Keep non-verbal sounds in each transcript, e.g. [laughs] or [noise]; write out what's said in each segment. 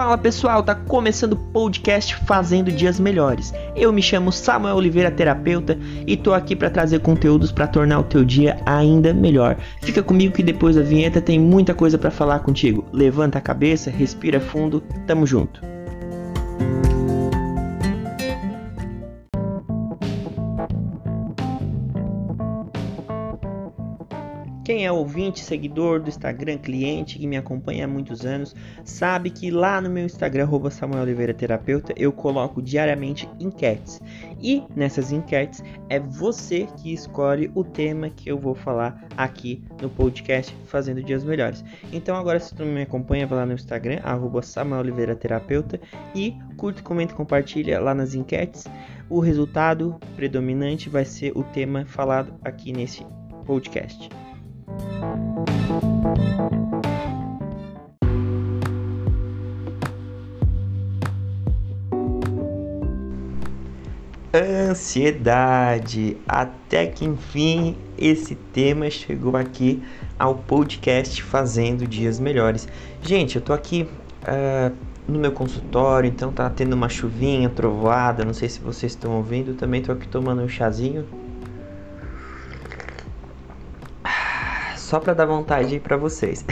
Fala pessoal, tá começando o podcast Fazendo Dias Melhores. Eu me chamo Samuel Oliveira, terapeuta, e tô aqui para trazer conteúdos para tornar o teu dia ainda melhor. Fica comigo que depois da vinheta tem muita coisa para falar contigo. Levanta a cabeça, respira fundo, tamo junto. Quem é ouvinte, seguidor do Instagram, cliente que me acompanha há muitos anos, sabe que lá no meu Instagram, Samuel Oliveira Terapeuta, eu coloco diariamente enquetes. E nessas enquetes é você que escolhe o tema que eu vou falar aqui no podcast Fazendo Dias Melhores. Então agora se tu me acompanha, vai lá no Instagram, Samuel Oliveira Terapeuta e curte, comenta compartilha lá nas enquetes. O resultado predominante vai ser o tema falado aqui nesse podcast. Ansiedade. Até que enfim esse tema chegou aqui ao podcast Fazendo Dias Melhores. Gente, eu tô aqui uh, no meu consultório, então tá tendo uma chuvinha, trovoada. Não sei se vocês estão ouvindo. Também tô aqui tomando um chazinho só para dar vontade para vocês.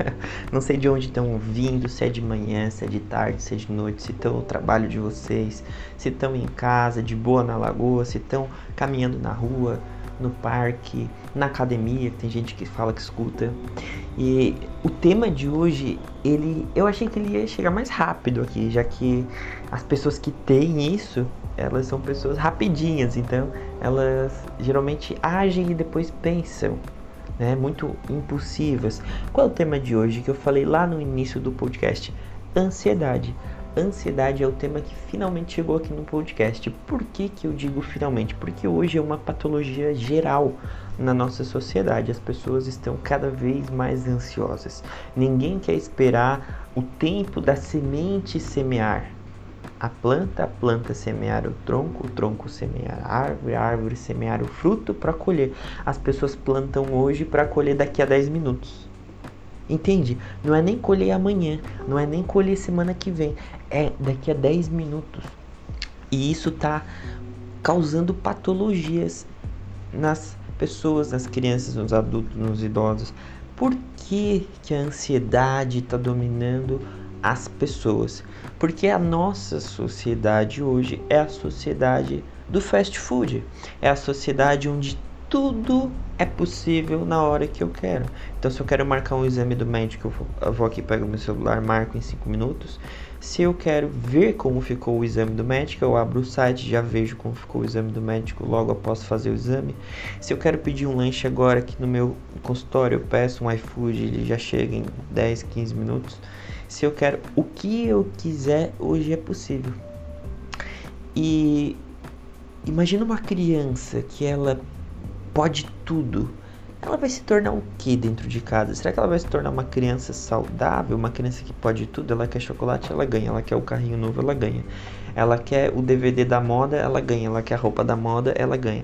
[laughs] não sei de onde estão vindo, se é de manhã, se é de tarde, se é de noite, se estão no trabalho de vocês, se estão em casa, de boa na lagoa, se estão caminhando na rua, no parque, na academia, tem gente que fala que escuta. E o tema de hoje, ele, eu achei que ele ia chegar mais rápido aqui, já que as pessoas que têm isso, elas são pessoas rapidinhas, então elas geralmente agem e depois pensam né, muito impulsivas. Qual é o tema de hoje que eu falei lá no início do podcast? Ansiedade. Ansiedade é o tema que finalmente chegou aqui no podcast. Por que, que eu digo finalmente? Porque hoje é uma patologia geral na nossa sociedade. As pessoas estão cada vez mais ansiosas. Ninguém quer esperar o tempo da semente semear a planta, a planta semear o tronco, o tronco semear a árvore, a árvore semear o fruto para colher. As pessoas plantam hoje para colher daqui a 10 minutos. Entende? Não é nem colher amanhã, não é nem colher semana que vem, é daqui a 10 minutos. E isso está causando patologias nas pessoas, nas crianças, nos adultos, nos idosos. Por que, que a ansiedade está dominando as pessoas. Porque a nossa sociedade hoje é a sociedade do fast food. É a sociedade onde tudo é possível na hora que eu quero. Então, se eu quero marcar um exame do médico, eu vou aqui, pego meu celular, marco em 5 minutos. Se eu quero ver como ficou o exame do médico, eu abro o site, já vejo como ficou o exame do médico logo após fazer o exame. Se eu quero pedir um lanche agora aqui no meu consultório, eu peço um iFood, ele já chega em 10, 15 minutos. Se eu quero o que eu quiser, hoje é possível. E imagina uma criança que ela pode tudo. Ela vai se tornar o que dentro de casa? Será que ela vai se tornar uma criança saudável, uma criança que pode tudo? Ela quer chocolate, ela ganha. Ela quer o carrinho novo, ela ganha. Ela quer o DVD da moda, ela ganha. Ela quer a roupa da moda, ela ganha.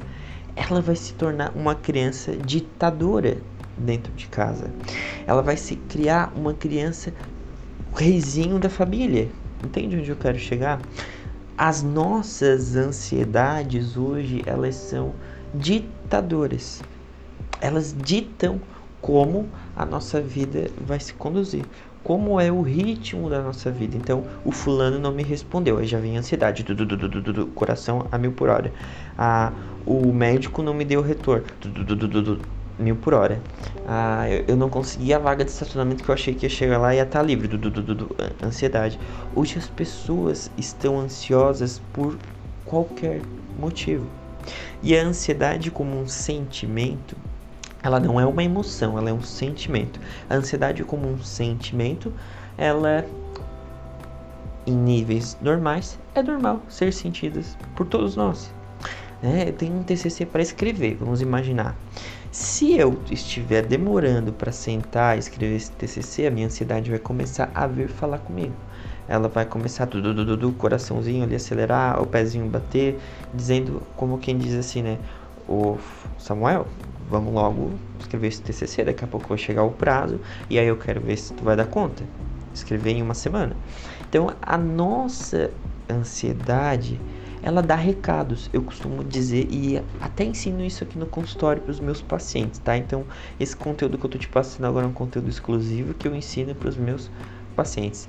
Ela vai se tornar uma criança ditadora dentro de casa. Ela vai se criar uma criança reizinho da família. Entende onde eu quero chegar? As nossas ansiedades hoje, elas são ditadoras. Elas ditam como a nossa vida vai se conduzir. Como é o ritmo da nossa vida. Então, o fulano não me respondeu. Aí já vem a ansiedade. Du, du, du, coração a mil por hora. Ah, o médico não me deu retorno mil por hora. Ah, eu, eu, não consegui a vaga de estacionamento que eu achei que ia chegar lá e ia estar livre. Ansiedade. Hoje as pessoas estão ansiosas por qualquer motivo. E a ansiedade como um sentimento, ela não é uma emoção, ela é um sentimento. A ansiedade como um sentimento, ela em níveis normais é normal ser sentidas por todos nós. É, eu tenho um TCC para escrever, vamos imaginar. Se eu estiver demorando para sentar e escrever esse TCC, a minha ansiedade vai começar a vir falar comigo. Ela vai começar tudo, do, do, coraçãozinho ali acelerar, o pezinho bater, dizendo como quem diz assim, né? O Samuel, vamos logo escrever esse TCC, daqui a pouco vai chegar o prazo e aí eu quero ver se tu vai dar conta. escrever em uma semana. Então, a nossa ansiedade, ela dá recados. Eu costumo dizer e até ensino isso aqui no consultório para os meus pacientes, tá? Então, esse conteúdo que eu tô te passando agora é um conteúdo exclusivo que eu ensino para os meus pacientes.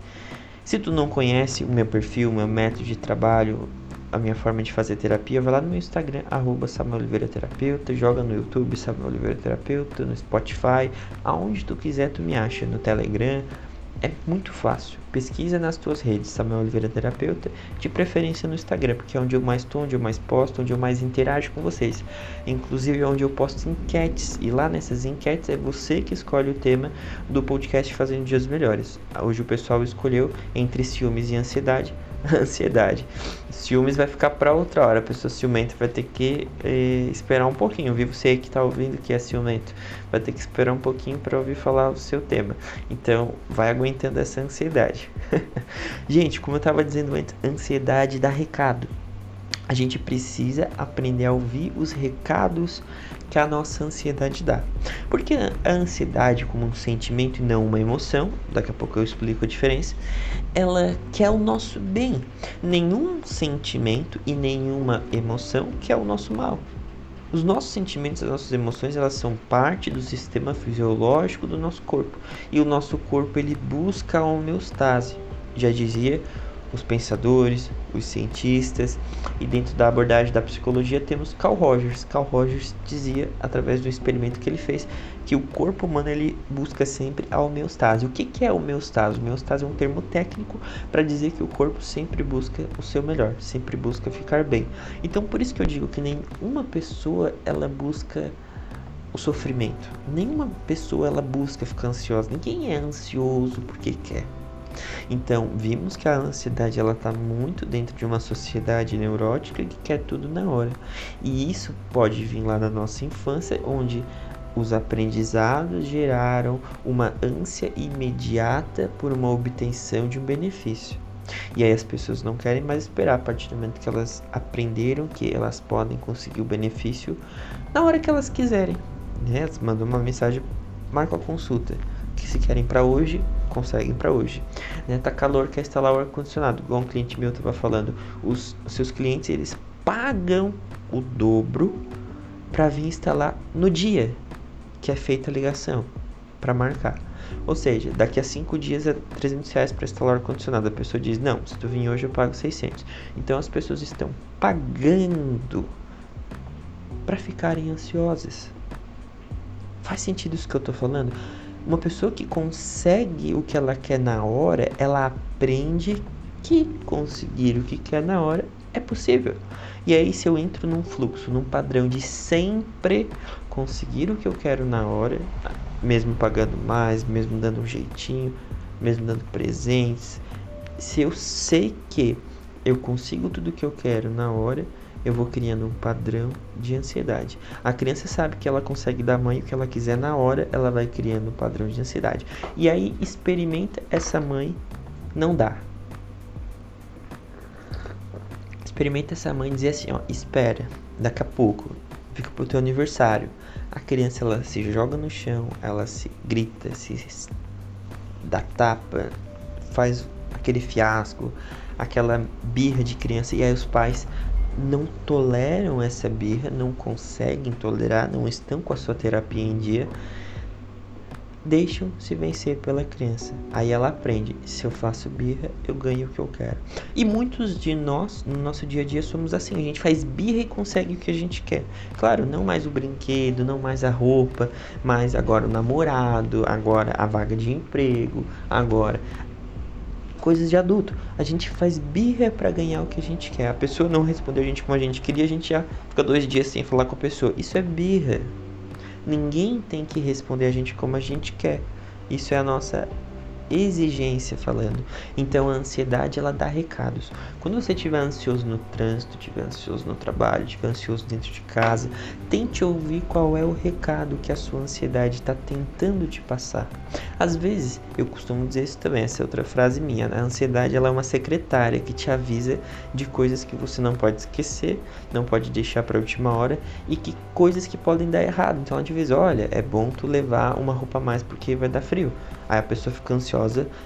Se tu não conhece o meu perfil, o meu método de trabalho, a minha forma de fazer terapia, vai lá no meu Instagram, arroba Samuel Oliveira Terapeuta, joga no YouTube Samuel Oliveira Terapeuta, no Spotify, aonde tu quiser tu me acha, no Telegram, é muito fácil. Pesquisa nas tuas redes, Samuel Oliveira Terapeuta, de preferência no Instagram, porque é onde eu mais estou, onde eu mais posto, onde eu mais interajo com vocês. Inclusive é onde eu posto enquetes, e lá nessas enquetes é você que escolhe o tema do podcast Fazendo Dias Melhores. Hoje o pessoal escolheu entre ciúmes e ansiedade [laughs] ansiedade. Ciúmes vai ficar para outra hora. A pessoa ciumenta vai ter que eh, esperar um pouquinho. Viu você que está ouvindo que é ciumento, vai ter que esperar um pouquinho para ouvir falar o seu tema. Então, vai aguentando essa ansiedade. [laughs] Gente, como eu estava dizendo antes, ansiedade dá recado. A gente precisa aprender a ouvir os recados que a nossa ansiedade dá. Porque a ansiedade, como um sentimento e não uma emoção, daqui a pouco eu explico a diferença, ela quer o nosso bem. Nenhum sentimento e nenhuma emoção quer o nosso mal. Os nossos sentimentos, as nossas emoções, elas são parte do sistema fisiológico do nosso corpo. E o nosso corpo ele busca a homeostase. Já dizia os pensadores, os cientistas, e dentro da abordagem da psicologia temos Carl Rogers. Carl Rogers dizia, através do experimento que ele fez, que o corpo humano ele busca sempre a homeostase. O que, que é homeostase? Homeostase é um termo técnico para dizer que o corpo sempre busca o seu melhor, sempre busca ficar bem. Então, por isso que eu digo que nenhuma pessoa ela busca o sofrimento. Nenhuma pessoa ela busca ficar ansiosa. Ninguém é ansioso porque quer. Então, vimos que a ansiedade ela está muito dentro de uma sociedade neurótica que quer tudo na hora. E isso pode vir lá da nossa infância, onde os aprendizados geraram uma ânsia imediata por uma obtenção de um benefício. E aí as pessoas não querem mais esperar a partir do momento que elas aprenderam que elas podem conseguir o benefício na hora que elas quiserem. Né? Elas mandam uma mensagem, marca a consulta que se querem para hoje, conseguem para hoje. Né? Tá calor, quer instalar o ar-condicionado. Igual um cliente meu estava falando, os, seus clientes eles pagam o dobro para vir instalar no dia que é feita a ligação, para marcar. Ou seja, daqui a 5 dias é 300 reais para instalar o ar-condicionado. A pessoa diz, não, se tu vir hoje eu pago 600. Então as pessoas estão pagando para ficarem ansiosas. Faz sentido isso que eu estou falando? Uma pessoa que consegue o que ela quer na hora, ela aprende que conseguir o que quer na hora é possível. E aí, se eu entro num fluxo, num padrão de sempre conseguir o que eu quero na hora, mesmo pagando mais, mesmo dando um jeitinho, mesmo dando presentes, se eu sei que eu consigo tudo o que eu quero na hora, eu vou criando um padrão de ansiedade. A criança sabe que ela consegue dar mãe o que ela quiser na hora, ela vai criando um padrão de ansiedade. E aí experimenta essa mãe não dá. Experimenta essa mãe dizer assim, ó, espera, daqui a pouco, fica pro teu aniversário. A criança ela se joga no chão, ela se grita, se dá tapa, faz aquele fiasco, aquela birra de criança e aí os pais não toleram essa birra, não conseguem tolerar, não estão com a sua terapia em dia, deixam se vencer pela criança. Aí ela aprende: se eu faço birra, eu ganho o que eu quero. E muitos de nós, no nosso dia a dia, somos assim: a gente faz birra e consegue o que a gente quer. Claro, não mais o brinquedo, não mais a roupa, mas agora o namorado, agora a vaga de emprego, agora coisas de adulto. A gente faz birra para ganhar o que a gente quer. A pessoa não respondeu a gente como a gente queria, a gente já fica dois dias sem falar com a pessoa. Isso é birra. Ninguém tem que responder a gente como a gente quer. Isso é a nossa exigência falando. Então a ansiedade ela dá recados. Quando você estiver ansioso no trânsito, estiver ansioso no trabalho, estiver ansioso dentro de casa, tente ouvir qual é o recado que a sua ansiedade está tentando te passar. Às vezes, eu costumo dizer isso também, essa é outra frase minha. Né? A ansiedade ela é uma secretária que te avisa de coisas que você não pode esquecer, não pode deixar para a última hora e que coisas que podem dar errado. Então, ela te avisa, olha, é bom tu levar uma roupa a mais porque vai dar frio. Aí a pessoa fica ansiosa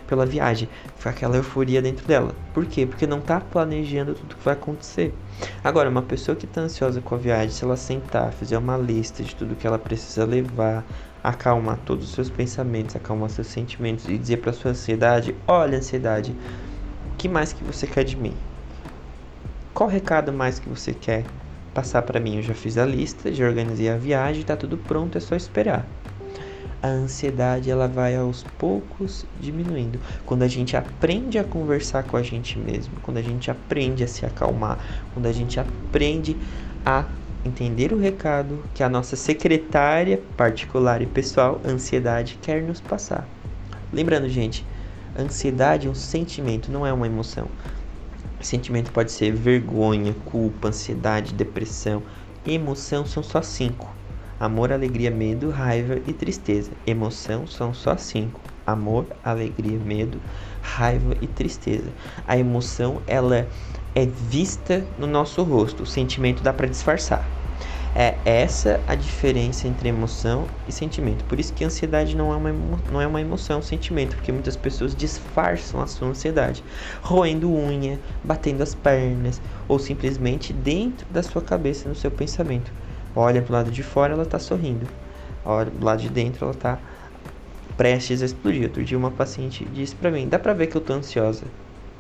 pela viagem, fica aquela euforia dentro dela. Por quê? Porque não tá planejando tudo que vai acontecer. Agora, uma pessoa que tá ansiosa com a viagem, se ela sentar, fizer uma lista de tudo que ela precisa levar, acalmar todos os seus pensamentos, acalmar seus sentimentos e dizer para sua ansiedade: "Olha, ansiedade, o que mais que você quer de mim? Qual recado mais que você quer passar para mim? Eu já fiz a lista, já organizei a viagem, tá tudo pronto, é só esperar." A ansiedade ela vai aos poucos diminuindo. Quando a gente aprende a conversar com a gente mesmo, quando a gente aprende a se acalmar, quando a gente aprende a entender o recado que a nossa secretária particular e pessoal, ansiedade, quer nos passar. Lembrando, gente, ansiedade é um sentimento, não é uma emoção. Sentimento pode ser vergonha, culpa, ansiedade, depressão. Emoção são só cinco. Amor, alegria, medo, raiva e tristeza. Emoção são só cinco: amor, alegria, medo, raiva e tristeza. A emoção ela é vista no nosso rosto. O sentimento dá para disfarçar. É essa a diferença entre emoção e sentimento. Por isso que a ansiedade não é uma, não é uma emoção, é um sentimento, porque muitas pessoas disfarçam a sua ansiedade, roendo unha, batendo as pernas ou simplesmente dentro da sua cabeça, no seu pensamento olha para o lado de fora, ela está sorrindo. Olha do lado de dentro, ela está prestes a explodir. Outro dia uma paciente disse para mim, dá para ver que eu tô ansiosa.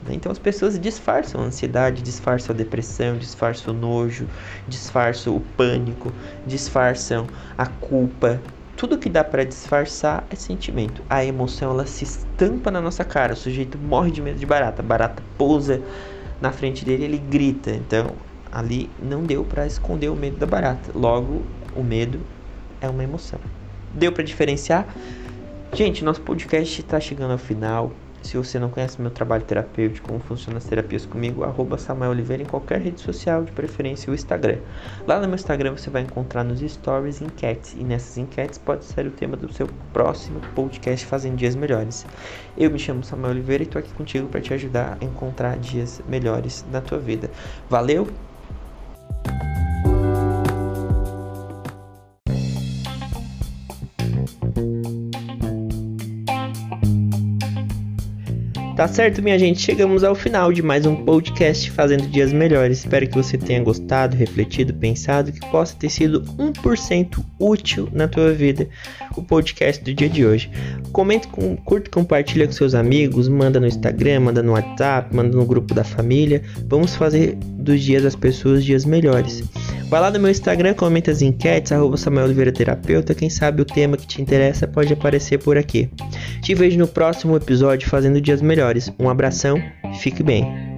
Né? Então as pessoas disfarçam a ansiedade, disfarçam a depressão, disfarçam o nojo, disfarçam o pânico, disfarçam a culpa. Tudo que dá para disfarçar é sentimento. A emoção ela se estampa na nossa cara. O sujeito morre de medo de barata. A barata pousa na frente dele, ele grita. Então ali não deu para esconder o medo da barata. Logo, o medo é uma emoção. Deu para diferenciar? Gente, nosso podcast está chegando ao final. Se você não conhece meu trabalho terapêutico, como funciona as terapias comigo, arroba Samuel Oliveira em qualquer rede social, de preferência o Instagram. Lá no meu Instagram você vai encontrar nos stories enquetes, e nessas enquetes pode ser o tema do seu próximo podcast Fazendo Dias Melhores. Eu me chamo Samuel Oliveira e estou aqui contigo para te ajudar a encontrar dias melhores na tua vida. Valeu! Tá certo, minha gente? Chegamos ao final de mais um podcast Fazendo Dias Melhores. Espero que você tenha gostado, refletido, pensado, que possa ter sido 1% útil na tua vida o podcast do dia de hoje. Comente, com, curta, compartilha com seus amigos, manda no Instagram, manda no WhatsApp, manda no grupo da família. Vamos fazer dos dias das pessoas dias melhores. Vai lá no meu Instagram, comenta as enquetes, arroba Samuel Oliveira Terapeuta. Quem sabe o tema que te interessa pode aparecer por aqui. Te vejo no próximo episódio fazendo dias melhores. Um abração, fique bem.